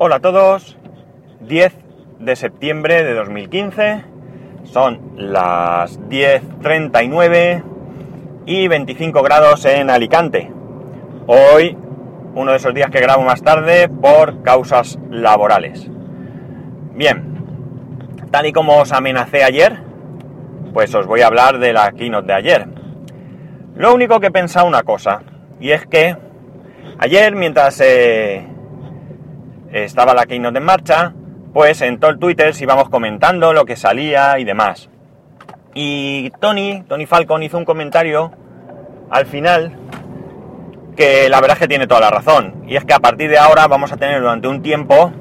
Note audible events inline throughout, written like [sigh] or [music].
Hola a todos, 10 de septiembre de 2015, son las 10.39 y 25 grados en Alicante. Hoy, uno de esos días que grabo más tarde por causas laborales. Bien, tal y como os amenacé ayer, pues os voy a hablar de la keynote de ayer. Lo único que he pensado una cosa, y es que ayer mientras... Eh, estaba la Keynote en marcha, pues en todo el Twitter íbamos comentando lo que salía y demás. Y Tony, Tony Falcon hizo un comentario al final que la verdad es que tiene toda la razón. Y es que a partir de ahora vamos a tener durante un tiempo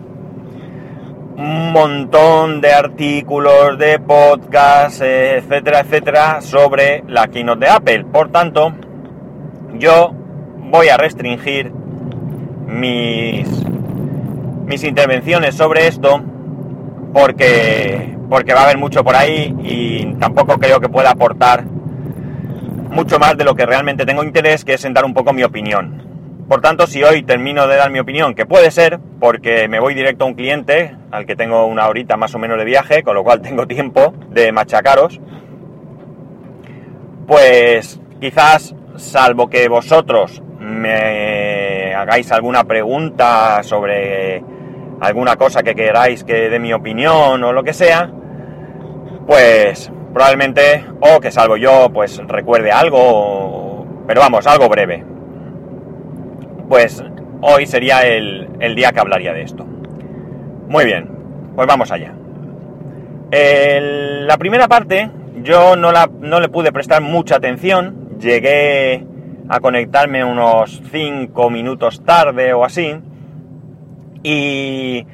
un montón de artículos, de podcasts, etcétera, etcétera, sobre la keynote de Apple. Por tanto, yo voy a restringir mis mis intervenciones sobre esto porque, porque va a haber mucho por ahí y tampoco creo que pueda aportar mucho más de lo que realmente tengo interés, que es en dar un poco mi opinión. Por tanto, si hoy termino de dar mi opinión, que puede ser, porque me voy directo a un cliente al que tengo una horita más o menos de viaje, con lo cual [laughs] tengo tiempo de machacaros, pues quizás, salvo que vosotros me hagáis alguna pregunta sobre alguna cosa que queráis que dé mi opinión o lo que sea, pues probablemente, o que salvo yo, pues recuerde algo, pero vamos, algo breve. Pues hoy sería el, día que hablaría de esto. Muy bien, pues vamos allá. la primera parte yo no, la, no le pude prestar mucha atención, llegué a conectarme unos 5 minutos tarde o así, y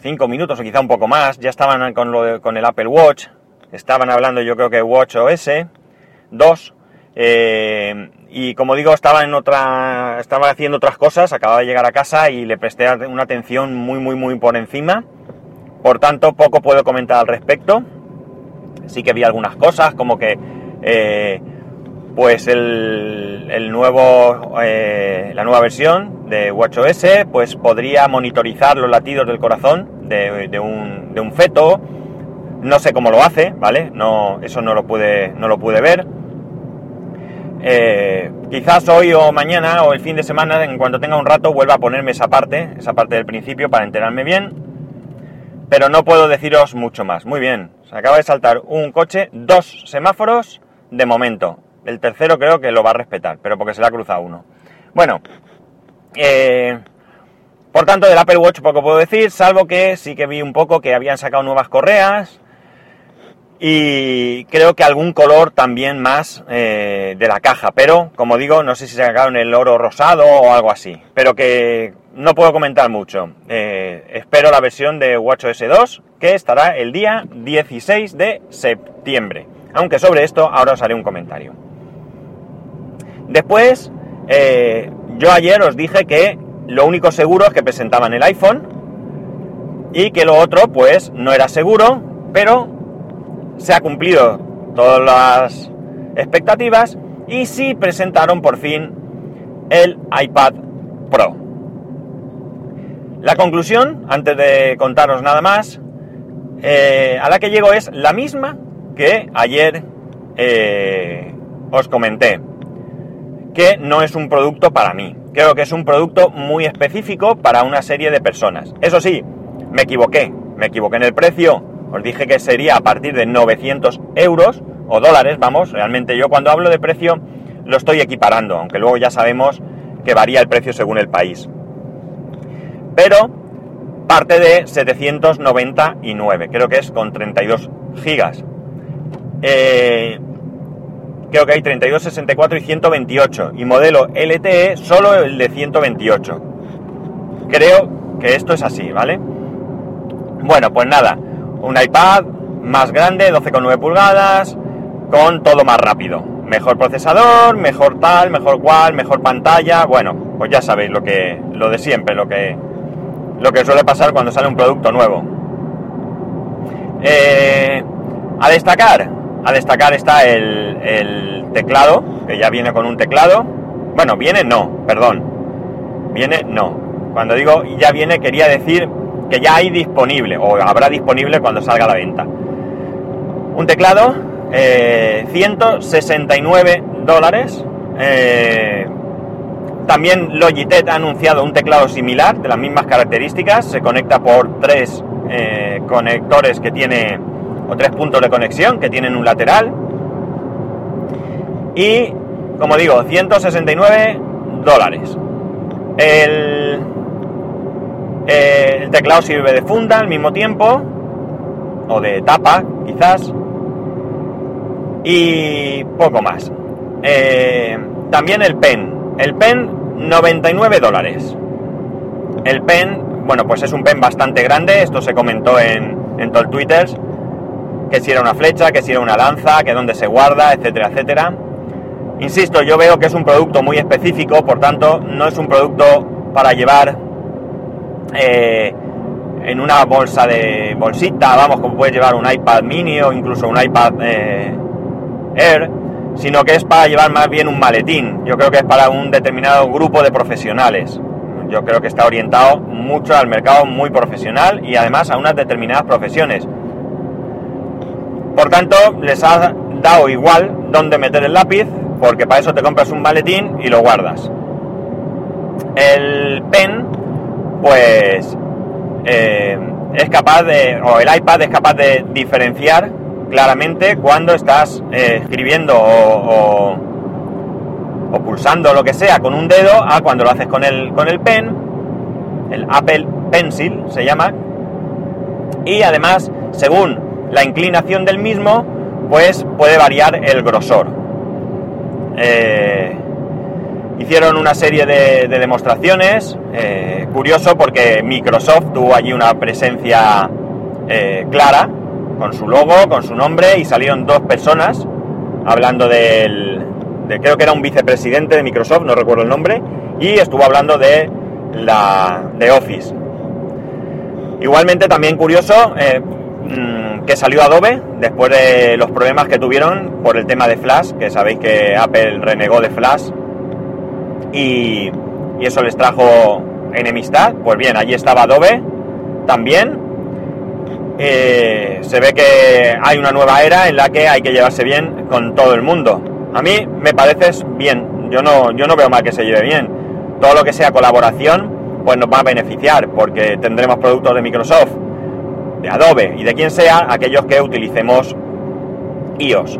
cinco minutos o quizá un poco más, ya estaban con, lo con el Apple Watch, estaban hablando yo creo que Watch OS 2, eh, y como digo, estaba en otra, estaba haciendo otras cosas, acababa de llegar a casa y le presté una atención muy, muy, muy por encima. Por tanto, poco puedo comentar al respecto. Sí que vi algunas cosas, como que eh, pues el, nuevo, eh, la nueva versión de WatchOS pues podría monitorizar los latidos del corazón de, un, feto. No sé cómo lo hace, ¿vale? No, eso no lo pude, no lo pude ver. Eh, quizás hoy o mañana o el fin de semana, en cuanto tenga un rato, vuelva a ponerme esa parte, esa parte del principio para enterarme bien. Pero no puedo deciros mucho más. Muy bien, se acaba de saltar un coche, dos semáforos de momento. El tercero creo que lo va a respetar, pero porque se le ha cruzado uno. Bueno, eh, por tanto del Apple Watch poco puedo decir, salvo que sí que vi un poco que habían sacado nuevas correas y creo que algún color también más eh, de la caja, pero como digo, no sé si sacaron el oro rosado o algo así, pero que no puedo comentar mucho. Eh, espero la versión de WatchOS 2 que estará el día 16 de septiembre, aunque sobre esto ahora os haré un comentario. Después, eh, yo ayer os dije que lo único seguro es que presentaban el iPhone y que lo otro, pues, no era seguro, pero se ha cumplido todas las expectativas y sí presentaron por fin el iPad Pro. La conclusión, antes de contaros nada más, eh, a la que llego es la misma que ayer eh, os comenté que no es un producto para mí. Creo que es un producto muy específico para una serie de personas. Eso sí, me equivoqué. Me equivoqué en el precio. Os dije que sería a partir de 900 euros o dólares, vamos. Realmente yo cuando hablo de precio lo estoy equiparando, aunque luego ya sabemos que varía el precio según el país. Pero parte de 799, creo que es con 32 gigas. Eh, creo que hay 32, 64 y 128. Y modelo LTE solo el de 128. Creo que esto es así, ¿vale? Bueno, pues nada, un iPad más grande, 12,9 pulgadas, con todo más rápido. Mejor procesador, mejor tal, mejor cual, mejor pantalla. Bueno, pues ya sabéis lo que lo de siempre, lo que lo que suele pasar cuando sale un producto nuevo. Eh, a destacar, a destacar está el, teclado, que ya viene con un teclado. Bueno, viene no, perdón. Viene no. Cuando digo ya viene, quería decir que ya hay disponible, o habrá disponible cuando salga a la venta. Un teclado, 169 eh, dólares. Eh, también Logitech ha anunciado un teclado similar, de las mismas características. Se conecta por tres eh, conectores que tiene, o tres puntos de conexión que tienen un lateral. Y, como digo, 169 dólares. El, el teclado sirve de funda al mismo tiempo, o de tapa, quizás. Y poco más. Eh, también el pen. El pen 99 dólares. El pen, bueno, pues es un pen bastante grande, esto se comentó en, en todo el Twitter, que si era una flecha, que si era una lanza, que dónde se guarda, etcétera, etcétera. Insisto, yo veo que es un producto muy específico, por tanto, no es un producto para llevar eh, en una bolsa de bolsita, vamos, como puede llevar un iPad mini o incluso un iPad eh, Air, sino que es para llevar más bien un maletín. Yo creo que es para un determinado grupo de profesionales. Yo creo que está orientado mucho al mercado muy profesional y además a unas determinadas profesiones. Por tanto, les ha dado igual dónde meter el lápiz, porque para eso te compras un maletín y lo guardas. El pen, pues, eh, es capaz de, o el iPad es capaz de diferenciar claramente cuando estás eh, escribiendo o, o, pulsando lo que sea con un dedo a cuando lo haces con el, con el pen, el Apple Pencil se llama, y además, según la inclinación del mismo, pues puede variar el grosor. Eh, hicieron una serie de, demostraciones, eh, curioso porque Microsoft tuvo allí una presencia clara, con su logo, con su nombre, y salieron dos personas hablando del, de, creo que era un vicepresidente de Microsoft, no recuerdo el nombre, y estuvo hablando de la de Office. Igualmente también curioso eh, mm, que salió Adobe después de los problemas que tuvieron por el tema de Flash, que sabéis que Apple renegó de Flash y, eso les trajo enemistad. Pues bien, allí estaba Adobe también eh, se ve que hay una nueva era en la que hay que llevarse bien con todo el mundo. A mí me parece bien, yo no, yo no veo mal que se lleve bien. Todo lo que sea colaboración, pues nos va a beneficiar, porque tendremos productos de Microsoft, de Adobe y de quien sea, aquellos que utilicemos iOS.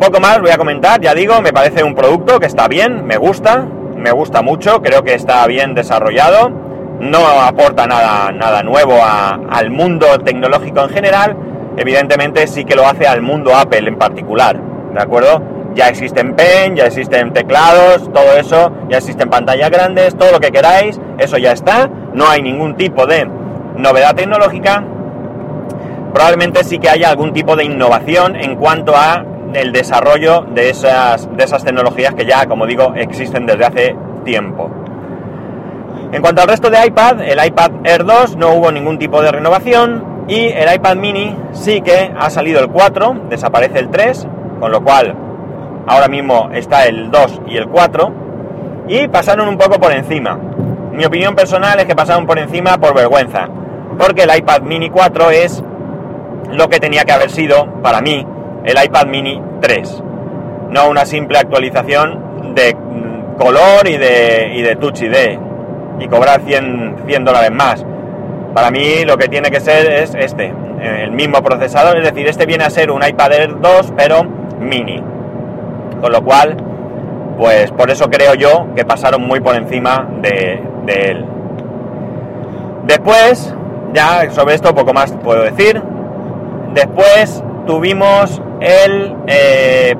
Poco más voy a comentar, ya digo, me parece un producto que está bien, me gusta, me gusta mucho, creo que está bien desarrollado no aporta nada, nada nuevo al mundo tecnológico en general, evidentemente sí que lo hace al mundo Apple en particular, ¿de acuerdo? Ya existen pen, ya existen teclados, todo eso, ya existen pantallas grandes, todo lo que queráis, eso ya está, no hay ningún tipo de novedad tecnológica. Probablemente sí que haya algún tipo de innovación en cuanto a el desarrollo de esas, de esas tecnologías que ya, como digo, existen desde hace tiempo. En cuanto al resto de iPad, el iPad Air 2 no hubo ningún tipo de renovación y el iPad mini sí que ha salido el 4, desaparece el 3, con lo cual ahora mismo está el 2 y el 4 y pasaron un poco por encima. Mi opinión personal es que pasaron por encima por vergüenza, porque el iPad mini 4 es lo que tenía que haber sido para mí el iPad mini 3, no una simple actualización de color y de, y de Touch ID y cobrar 100, 100 dólares más. Para mí lo que tiene que ser es este, el mismo procesador, es decir, este viene a ser un iPad Air 2 pero mini. Con lo cual, pues por eso creo yo que pasaron muy por encima de, él. Después, ya sobre esto poco más puedo decir. Después tuvimos el eh,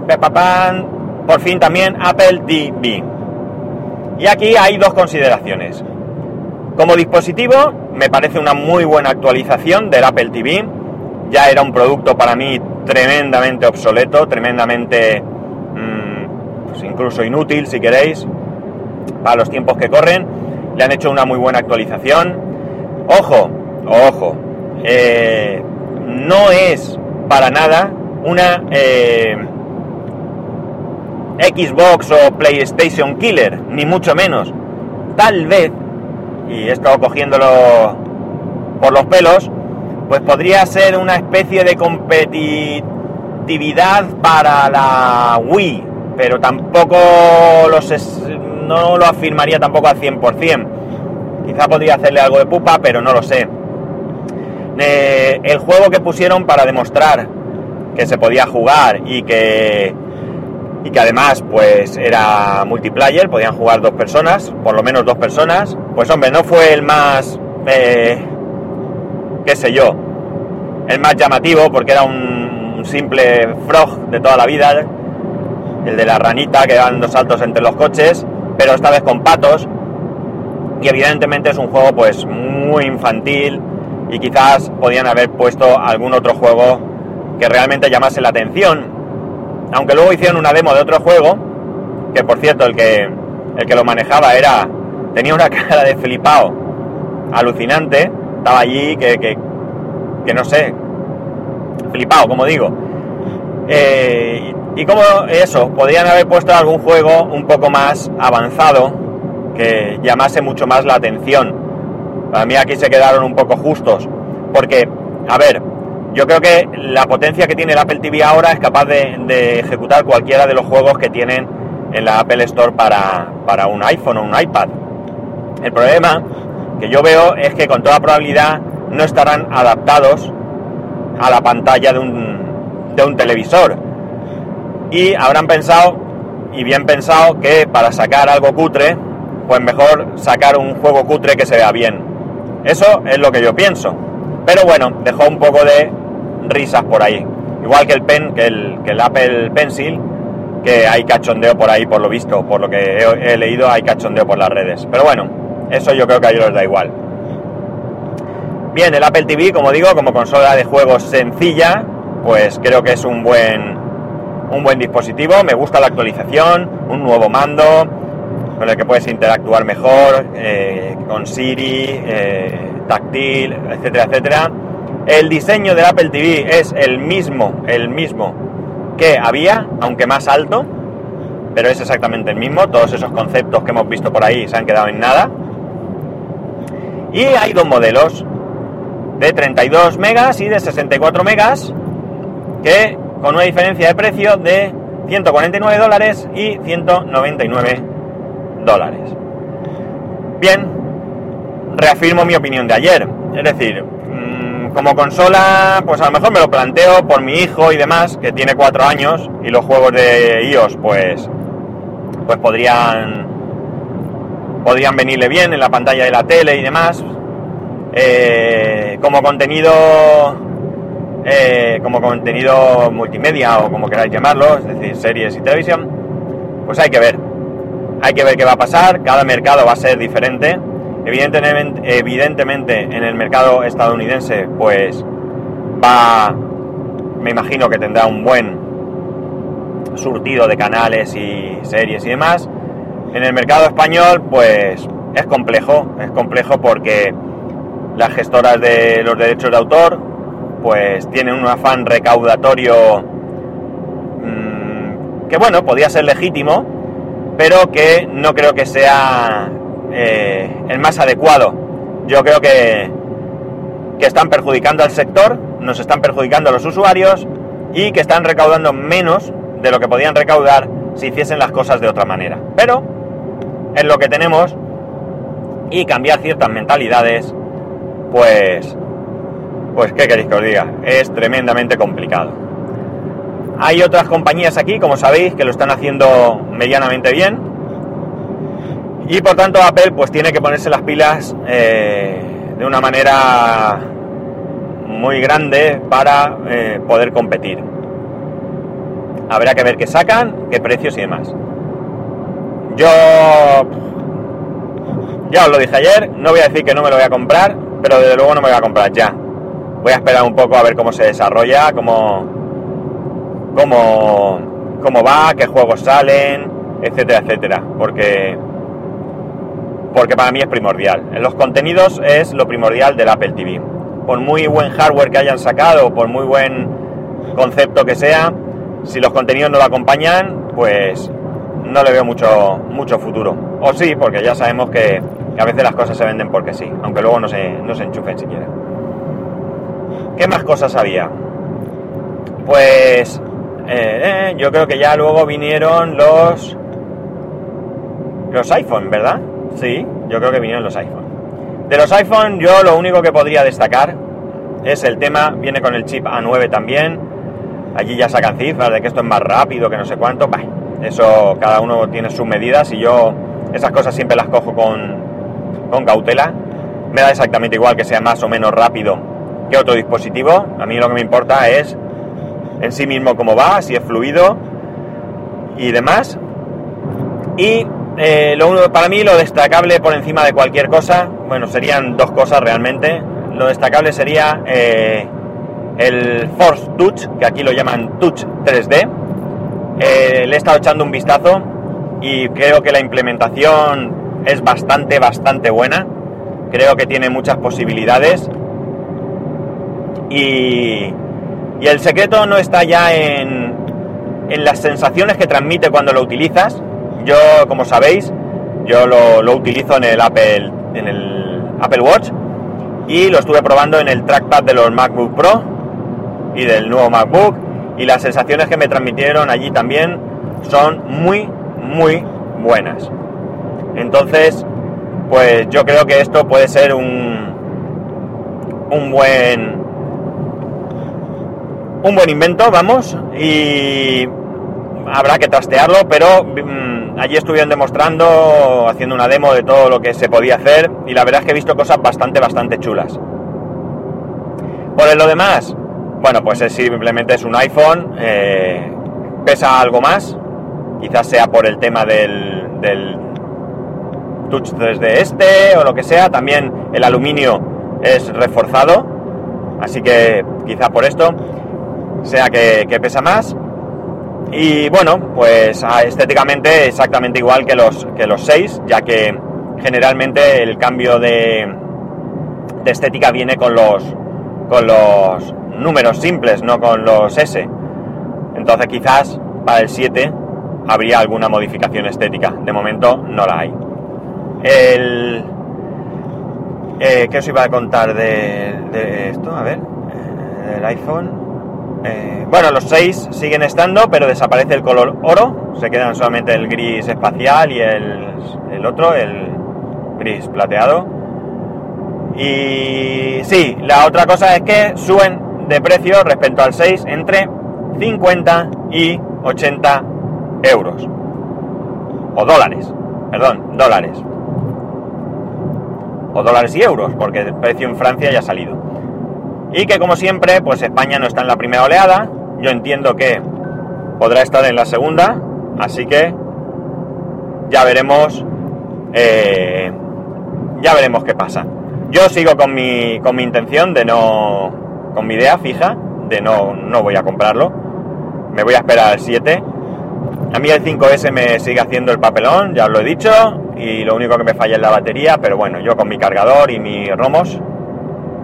por fin también Apple TV. Y aquí hay dos consideraciones. Como dispositivo, me parece una muy buena actualización del Apple TV. Ya era un producto para mí tremendamente obsoleto, tremendamente mm, pues incluso inútil, si queréis, para los tiempos que corren. Le han hecho una muy buena actualización. Ojo, ojo, eh, no es para nada una eh, Xbox o PlayStation Killer, ni mucho menos tal vez, y esto cogiéndolo por los pelos, pues podría ser una especie de competitividad para la Wii, pero tampoco los no lo afirmaría tampoco al 100%. Quizá podría hacerle algo de pupa, pero no lo sé. El juego que pusieron para demostrar que se podía jugar y que y que además pues era multiplayer, podían jugar dos personas, por lo menos dos personas, pues hombre, no fue el más, eh, qué sé yo, el más llamativo porque era un, simple frog de toda la vida, el de la ranita que dan dos saltos entre los coches, pero esta vez con patos. Y evidentemente es un juego pues muy infantil y quizás podían haber puesto algún otro juego que realmente llamase la atención aunque luego hicieron una demo de otro juego, que por cierto el que, el que lo manejaba era tenía una [laughs] cara de flipado alucinante, estaba allí que, que, no sé, flipado, como digo. Eh, y como eso, podrían haber puesto algún juego un poco más avanzado que llamase mucho más la atención. Para mí aquí se quedaron un poco justos, porque, a ver, yo creo que la potencia que tiene el Apple TV ahora es capaz de, ejecutar cualquiera de los juegos que tienen en la Apple Store para, un iPhone o un iPad. El problema que yo veo es que con toda probabilidad no estarán adaptados a la pantalla de un, de un televisor. Y habrán pensado, y bien pensado, que para sacar algo cutre, pues mejor sacar un juego cutre que se vea bien. Eso es lo que yo pienso. Pero bueno, dejó un poco de risas por ahí. Igual que el pen, que el, que el Apple Pencil, que hay cachondeo por ahí, por lo visto, por lo que he, leído, hay cachondeo por las redes. Pero bueno, eso yo creo que a ellos les da igual. Bien, el Apple TV, como digo, como consola de juegos sencilla, pues creo que es un buen, un buen dispositivo. Me gusta la actualización, un nuevo mando con el que puedes interactuar mejor, eh, con Siri, eh, táctil, etcétera, etcétera. El diseño del Apple TV es el mismo, el mismo que había, aunque más alto, pero es exactamente el mismo. Todos esos conceptos que hemos visto por ahí se han quedado en nada. Y hay dos modelos, de 32 megas y de 64 megas, que con una diferencia de precio de 149 dólares y 199 dólares. Bien, reafirmo mi opinión de ayer. Es decir, como consola, pues a lo mejor me lo planteo por mi hijo y demás, que tiene cuatro años, y los juegos de iOS, pues, pues podrían, podrían venirle bien en la pantalla de la tele y demás. Eh, como contenido, eh, como contenido multimedia o como queráis llamarlo, es decir, series y televisión, pues hay que ver. Hay que ver qué va a pasar. Cada mercado va a ser diferente Evidentemente, evidentemente en el mercado estadounidense pues va, me imagino que tendrá un buen surtido de canales y series y demás. En el mercado español pues es complejo, es complejo porque las gestoras de los derechos de autor pues tienen un afán recaudatorio mm, que bueno, podría ser legítimo, pero que no creo que sea eh, el más adecuado. Yo creo que, que están perjudicando al sector, nos están perjudicando a los usuarios y que están recaudando menos de lo que podían recaudar si hiciesen las cosas de otra manera. Pero es lo que tenemos y cambiar ciertas mentalidades, pues, pues, ¿qué queréis que os diga? Es tremendamente complicado. Hay otras compañías aquí, como sabéis, que lo están haciendo medianamente bien, y por tanto Apple pues tiene que ponerse las pilas eh, de una manera muy grande para eh, poder competir. Habrá que ver qué sacan, qué precios y demás. Yo ya os lo dije ayer, no voy a decir que no me lo voy a comprar, pero desde luego no me voy a comprar ya. Voy a esperar un poco a ver cómo se desarrolla, cómo, cómo, cómo va, qué juegos salen, etcétera, etcétera. Porque porque para mí es primordial. Los contenidos es lo primordial del Apple TV. Por muy buen hardware que hayan sacado, por muy buen concepto que sea, si los contenidos no lo acompañan, pues no le veo mucho, mucho futuro. O sí, porque ya sabemos que, a veces las cosas se venden porque sí, aunque luego no se, no se enchufen siquiera. ¿Qué más cosas había? Pues eh, yo creo que ya luego vinieron los los iPhone, ¿verdad? Sí, yo creo que vinieron los iPhone. De los iPhone yo lo único que podría destacar es el tema, viene con el chip A9 también, allí ya sacan cifras de que esto es más rápido, que no sé cuánto, bah, eso cada uno tiene sus medidas y yo esas cosas siempre las cojo con, con cautela. Me da exactamente igual que sea más o menos rápido que otro dispositivo. A mí lo que me importa es en sí mismo cómo va, si es fluido y demás. Y eh, lo, para mí lo destacable por encima de cualquier cosa, bueno, serían dos cosas realmente. Lo destacable sería eh, el Force Touch, que aquí lo llaman Touch 3D. Eh, le he estado echando un vistazo y creo que la implementación es bastante, bastante buena. Creo que tiene muchas posibilidades. Y, y el secreto no está ya en, en las sensaciones que transmite cuando lo utilizas. Yo, como sabéis, yo lo, lo utilizo en el Apple, en el Apple Watch y lo estuve probando en el trackpad de los MacBook Pro y del nuevo MacBook y las sensaciones que me transmitieron allí también son muy, muy buenas. Entonces, pues yo creo que esto puede ser un, un buen un buen invento, vamos, y habrá que trastearlo, pero mm, allí estuvieron demostrando, haciendo una demo de todo lo que se podía hacer, y la verdad es que he visto cosas bastante, bastante chulas. Por lo demás, bueno, pues es simplemente es un iPhone, eh, pesa algo más, quizás sea por el tema del, del Touch 3D este o lo que sea, también el aluminio es reforzado, así que quizá por esto sea que, pesa más. Y bueno, pues ah, estéticamente exactamente igual que los, que los 6, ya que generalmente el cambio de, de estética viene con los, con los números simples, no con los S. Entonces quizás para el 7 habría alguna modificación estética. De momento no la hay. El... Eh, ¿Qué os iba a contar de, esto? A ver. Eh, el iPhone. Eh, bueno, los 6 siguen estando, pero desaparece el color oro. Se quedan solamente el gris espacial y el, el otro, el gris plateado. Y sí, la otra cosa es que suben de precio respecto al 6 entre 50 y 80 euros. O dólares, perdón, dólares. O dólares y euros, porque el precio en Francia ya ha salido. Y que como siempre, pues España no está en la primera oleada. Yo entiendo que podrá estar en la segunda, así que ya veremos. Eh, ya veremos qué pasa. Yo sigo con mi, con mi intención de no, con mi idea fija de no, no voy a comprarlo. Me voy a esperar al 7. A mí el 5S me sigue haciendo el papelón, ya os lo he dicho, y lo único que me falla es la batería, pero bueno, yo con mi cargador y mi Romos.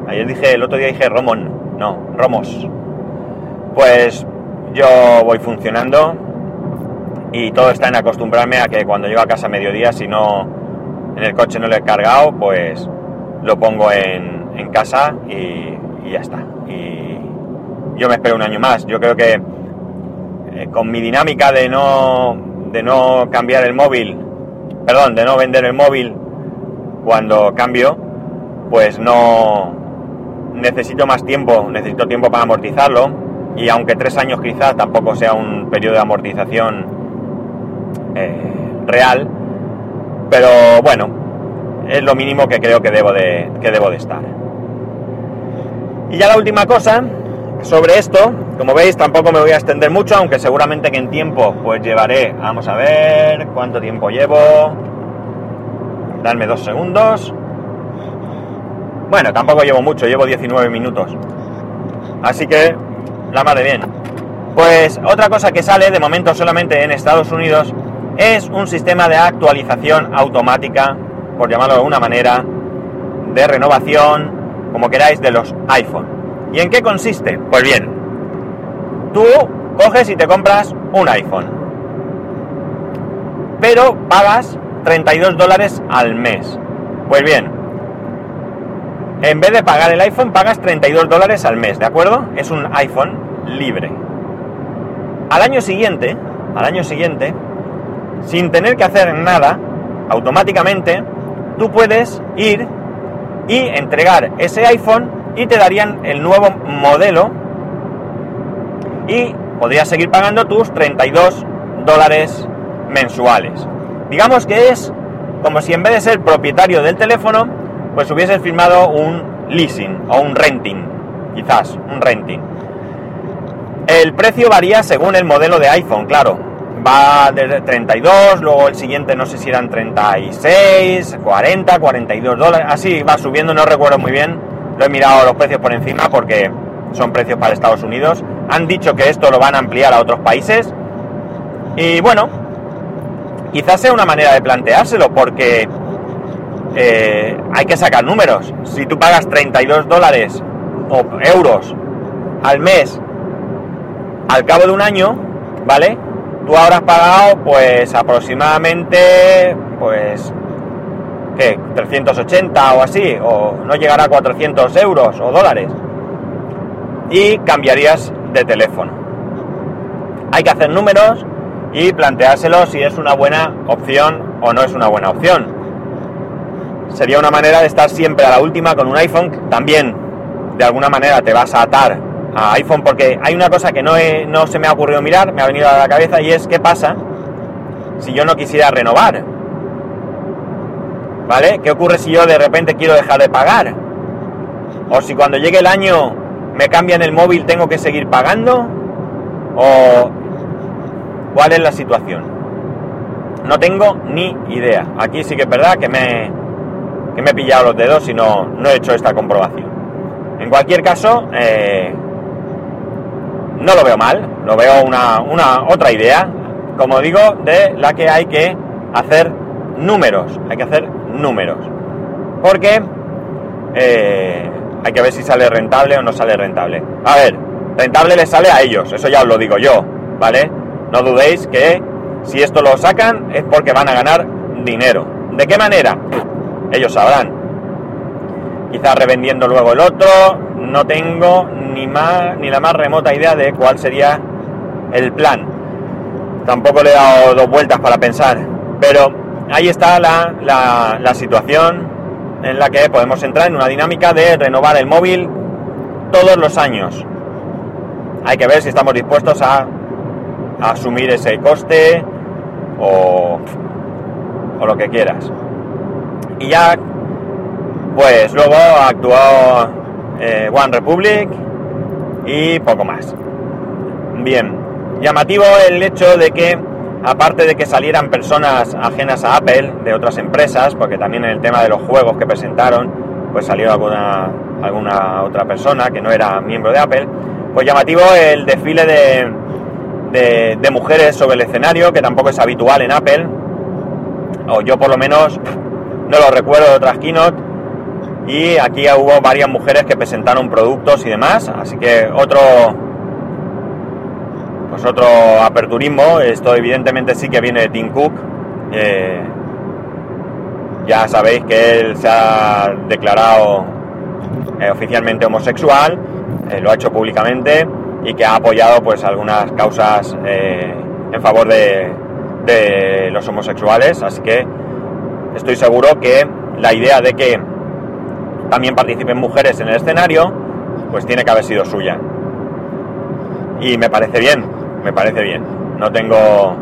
Ayer dije, el otro día dije Romon, no, Romos. Pues yo voy funcionando y todo está en acostumbrarme a que cuando llego a casa a mediodía, si no en el coche no lo he cargado, pues lo pongo en, casa y, y ya está. Y yo me espero un año más. Yo creo que eh, con mi dinámica de no, de no cambiar el móvil, perdón, de no vender el móvil cuando cambio, pues no necesito más tiempo, necesito tiempo para amortizarlo. Y aunque tres años quizás tampoco sea un periodo de amortización eh, real, pero bueno, es lo mínimo que creo que debo de, que debo de estar. Y ya la última cosa sobre esto, como veis tampoco me voy a extender mucho, aunque seguramente que en tiempo pues llevaré, vamos a ver cuánto tiempo llevo, darme dos segundos. Bueno, tampoco llevo mucho, llevo 19 minutos. Así que, la madre bien. Pues otra cosa que sale de momento solamente en Estados Unidos es un sistema de actualización automática, por llamarlo de alguna manera, de renovación como queráis, de los iPhone. ¿Y en qué consiste? Pues bien, tú coges y te compras un iPhone. pero pagas 32 dólares al mes. Pues bien, en vez de pagar el iPhone, pagas 32 dólares al mes, ¿de acuerdo? Es un iPhone libre. Al año siguiente, al año siguiente, sin tener que hacer nada, automáticamente, tú puedes ir y entregar ese iPhone y te darían el nuevo modelo y podrías seguir pagando tus 32 dólares mensuales. Digamos que es como si en vez de ser propietario del teléfono, pues hubieses firmado un leasing o un renting, quizás un renting. El precio varía según el modelo de iPhone, claro. Va desde 32, luego el siguiente no sé si eran 36, 40, 42 dólares, así va subiendo, no recuerdo muy bien. Lo he mirado los precios por encima porque son precios para Estados Unidos. Han dicho que esto lo van a ampliar a otros países. Y bueno, quizás sea una manera de planteárselo porque eh, hay que sacar números. Si tú pagas 32 dólares o euros al mes al cabo de un año, ¿vale? Tú has pagado pues aproximadamente pues ¿qué? 380 o así, o no llegará a 400 euros o dólares. Y cambiarías de teléfono. Hay que hacer números y planteárselo si es una buena opción o no es una buena opción sería una manera de estar siempre a la última con un iPhone. También, de alguna manera, te vas a atar a iPhone porque hay una cosa que no, no se me ha ocurrido mirar, me ha venido a la cabeza y es qué pasa si yo no quisiera renovar. ¿Vale? ¿Qué ocurre si yo de repente quiero dejar de pagar? O si cuando llegue el año me cambian el móvil tengo que seguir pagando? ¿O cuál es la situación? No tengo ni idea. Aquí sí que es verdad que me, que me he pillado los dedos y no, no he hecho esta comprobación. En cualquier caso, eh, no lo veo mal, lo veo una, una, otra idea, como digo, de la que hay que hacer números, hay que hacer números. Porque eh, hay que ver si sale rentable o no sale rentable. A ver, rentable les sale a ellos, eso ya os lo digo yo, ¿vale? No dudéis que si esto lo sacan es porque van a ganar dinero. ¿De qué manera? Ellos sabrán. Quizás revendiendo luego el otro, no tengo ni, más, ni la más remota idea de cuál sería el plan. Tampoco le he dado dos vueltas para pensar, pero ahí está la, la, situación en la que podemos entrar en una dinámica de renovar el móvil todos los años. Hay que ver si estamos dispuestos a, a asumir ese coste o, o lo que quieras. Y ya, pues luego actuó eh, One Republic y poco más. Bien, llamativo el hecho de que, aparte de que salieran personas ajenas a Apple, de otras empresas, porque también en el tema de los juegos que presentaron, pues salió alguna, alguna otra persona que no era miembro de Apple, pues llamativo el desfile de, de, de mujeres sobre el escenario, que tampoco es habitual en Apple, o yo por lo menos no lo recuerdo de otras keynote. Y aquí hubo varias mujeres que presentaron productos y demás, así que otro pues otro aperturismo. Esto evidentemente sí que viene de Tim Cook. Eh, ya sabéis que él se ha declarado eh, oficialmente homosexual, eh, lo ha hecho públicamente y que ha apoyado pues algunas causas en favor de, de los homosexuales, así que estoy seguro que la idea de que también participen mujeres en el escenario, pues tiene que haber sido suya. Y me parece bien, me parece bien. No tengo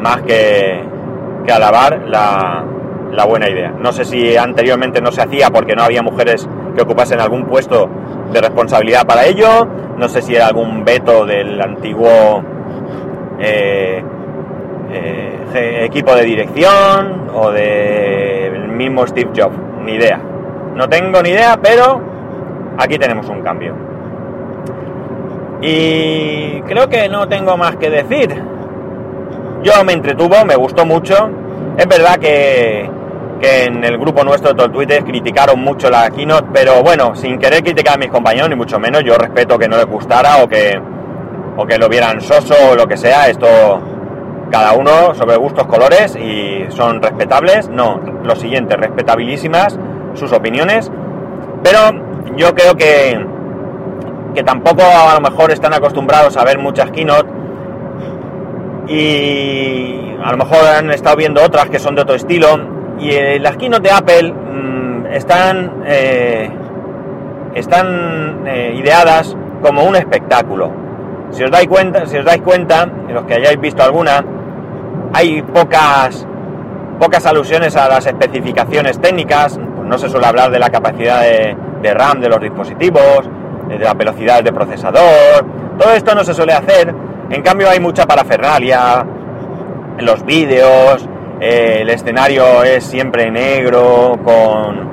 más que, alabar la, la buena idea. No sé si anteriormente no se hacía porque no había mujeres que ocupasen algún puesto de responsabilidad para ello. No sé si era algún veto del antiguo eh, eh, equipo de dirección o del mismo Steve Jobs, ni idea. No tengo ni idea, pero aquí tenemos un cambio. Y creo que no tengo más que decir. Yo me entretuvo, me gustó mucho. Es verdad que, que en el grupo nuestro de Twitter criticaron mucho la keynote, pero bueno, sin querer criticar a mis compañeros, ni mucho menos, yo respeto que no les gustara o que, o que lo vieran soso o lo que sea. Esto cada uno sobre gustos colores y son respetables, no, lo siguiente, respetabilísimas sus opiniones, pero yo creo que, que tampoco a lo mejor están acostumbrados a ver muchas keynote y a lo mejor han estado viendo otras que son de otro estilo. Y eh, las keynote de Apple mmm, están, eh, están eh, ideadas como un espectáculo. Si os dais cuenta, si os dais cuenta, los que hayáis visto alguna, hay pocas pocas alusiones a las especificaciones técnicas, pues no se suele hablar de la capacidad de, RAM de los dispositivos, de la velocidad de procesador, todo esto no se suele hacer, en cambio hay mucha parafernalia, en los vídeos, eh, el escenario es siempre negro, con,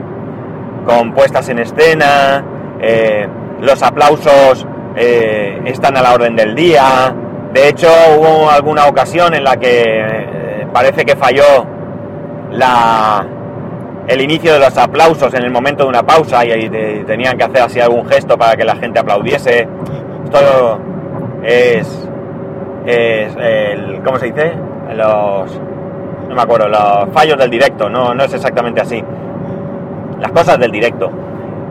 con puestas en escena, eh, los aplausos eh, están a la orden del día, de hecho hubo alguna ocasión en la que eh, parece que falló la, el inicio de los aplausos en el momento de una pausa y, y tenían que hacer así algún gesto para que la gente aplaudiese. Esto es, es el, ¿cómo se dice? Los, no me acuerdo, los fallos del directo, no, no es exactamente así. Las cosas del directo.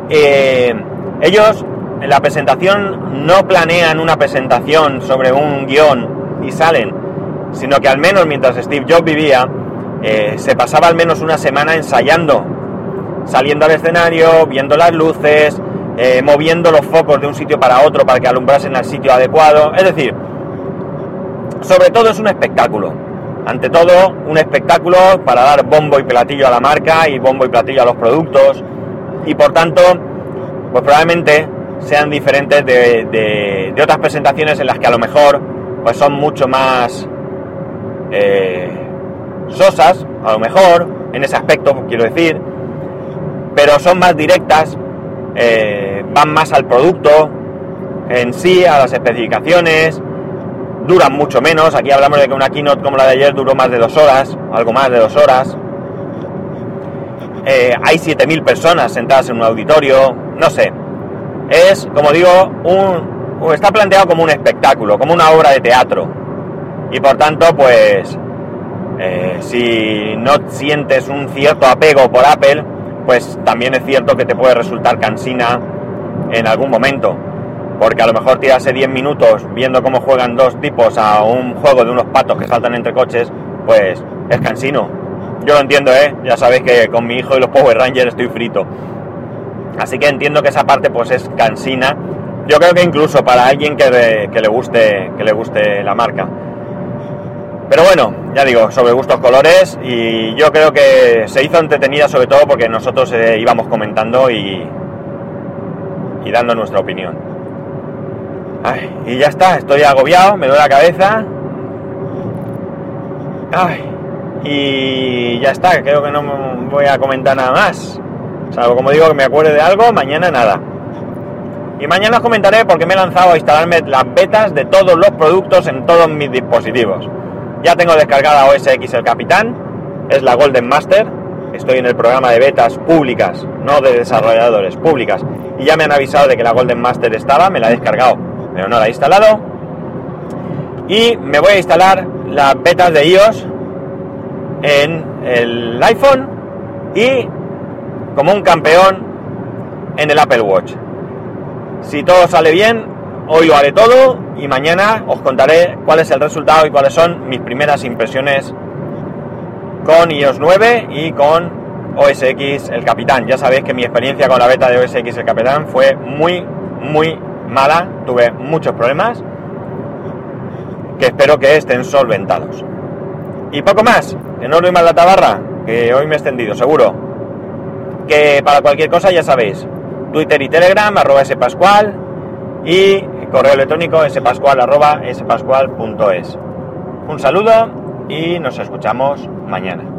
Eh, ellos la presentación no planean una presentación sobre un guion y salen, sino que al menos mientras Steve Jobs vivía, eh, se pasaba al menos una semana ensayando, saliendo al escenario, viendo las luces, eh, moviendo los focos de un sitio para otro para que alumbrasen al sitio adecuado. Es decir, sobre todo es un espectáculo. Ante todo, un espectáculo para dar bombo y platillo a la marca y bombo y platillo a los productos. Y por tanto, pues probablemente sean diferentes de, de, otras presentaciones en las que a lo mejor pues son mucho más eh, sosas, a lo mejor, en ese aspecto, quiero decir, pero son más directas, eh, van más al producto en sí, a las especificaciones, duran mucho menos. Aquí hablamos de que una keynote como la de ayer duró más de dos horas, algo más de dos horas. Eh, hay 7.000 personas sentadas en un auditorio, no sé. Es, como digo, un, está planteado como un espectáculo, como una obra de teatro. Y por tanto, pues, eh, si no sientes un cierto apego por Apple, pues también es cierto que te puede resultar cansina en algún momento porque a lo mejor tirarse 10 minutos viendo cómo juegan dos tipos a un juego de unos patos que saltan entre coches, pues es cansino. Yo lo entiendo, ¿eh? Ya sabéis que con mi hijo y los Power Rangers estoy frito. Así que entiendo que esa parte pues es cansina. Yo creo que incluso para alguien que, le, guste que le guste la marca. Pero bueno, ya digo, sobre gustos colores y yo creo que se hizo entretenida sobre todo porque nosotros eh, íbamos comentando y, y dando nuestra opinión. Y ya está, estoy agobiado, me duele la cabeza. Ay, y ya está, creo que no voy a comentar nada más. Salvo como digo que me acuerde de algo, mañana nada. Y mañana os comentaré porque me he lanzado a instalarme las betas de todos los productos en todos mis dispositivos. Ya tengo descargada OS X el Capitán, es la Golden Master. Estoy en el programa de betas públicas, no de desarrolladores, públicas. Y ya me han avisado de que la Golden Master estaba, me la he descargado pero no la he instalado. Y me voy a instalar las betas de iOS en el iPhone y como un campeón en el Apple Watch. Si todo sale bien, hoy lo haré todo y mañana os contaré cuál es el resultado y cuáles son mis primeras impresiones con iOS 9 y con OS X el Capitán. Ya sabéis que mi experiencia con la beta de OS X el Capitán fue muy, muy mala, tuve muchos problemas que espero que estén solventados. Y poco más, que no más la tabarra, que hoy me he extendido, seguro. Que para cualquier cosa ya sabéis, Twitter y Telegram, arroba spascual, y correo electrónico spascual, arroba spascual.es. Un saludo y nos escuchamos mañana.